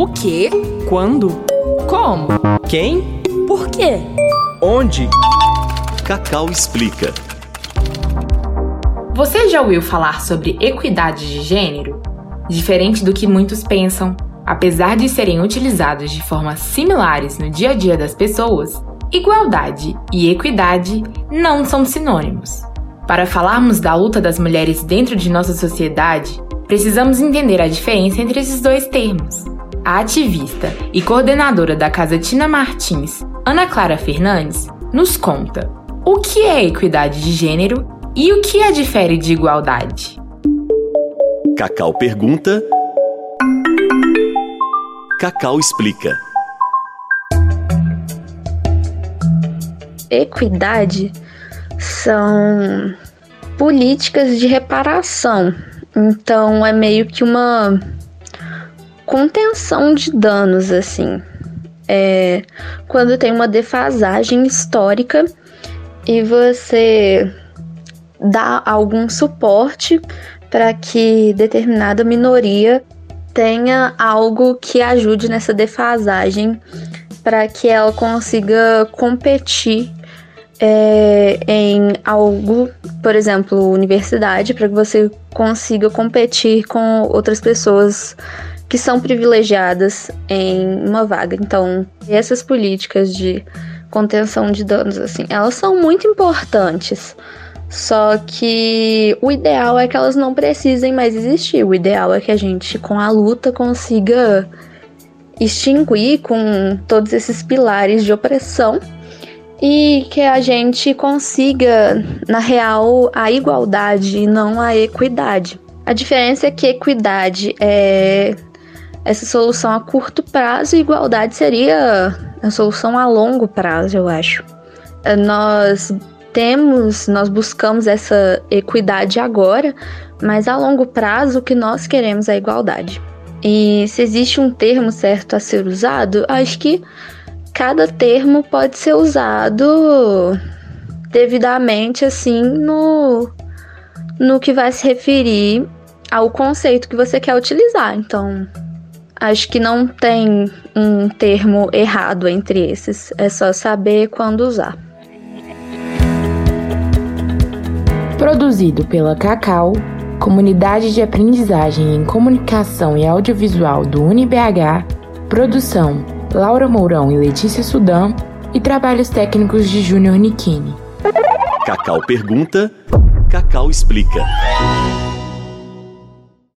O quê? Quando? Como? Quem? Por quê? Onde? Cacau explica. Você já ouviu falar sobre equidade de gênero? Diferente do que muitos pensam, apesar de serem utilizados de formas similares no dia a dia das pessoas, igualdade e equidade não são sinônimos. Para falarmos da luta das mulheres dentro de nossa sociedade, precisamos entender a diferença entre esses dois termos. A ativista e coordenadora da Casa Tina Martins, Ana Clara Fernandes, nos conta o que é equidade de gênero e o que a difere de igualdade. Cacau pergunta. Cacau explica. Equidade são políticas de reparação. Então é meio que uma contenção de danos assim. É quando tem uma defasagem histórica e você dá algum suporte para que determinada minoria tenha algo que ajude nessa defasagem para que ela consiga competir é, em algo, por exemplo, universidade, para que você consiga competir com outras pessoas que são privilegiadas em uma vaga. Então, essas políticas de contenção de danos, assim, elas são muito importantes. Só que o ideal é que elas não precisem mais existir. O ideal é que a gente, com a luta, consiga extinguir com todos esses pilares de opressão e que a gente consiga, na real, a igualdade e não a equidade. A diferença é que equidade é essa solução a curto prazo e igualdade seria a solução a longo prazo, eu acho. Nós temos, nós buscamos essa equidade agora, mas a longo prazo o que nós queremos é igualdade. E se existe um termo certo a ser usado, acho que cada termo pode ser usado devidamente assim no no que vai se referir ao conceito que você quer utilizar. Então, acho que não tem um termo errado entre esses, é só saber quando usar. Produzido pela Cacau, Comunidade de Aprendizagem em Comunicação e Audiovisual do UniBH, produção Laura Mourão e Letícia Sudam e trabalhos técnicos de Júnior Nikini. Cacau pergunta, Cacau explica.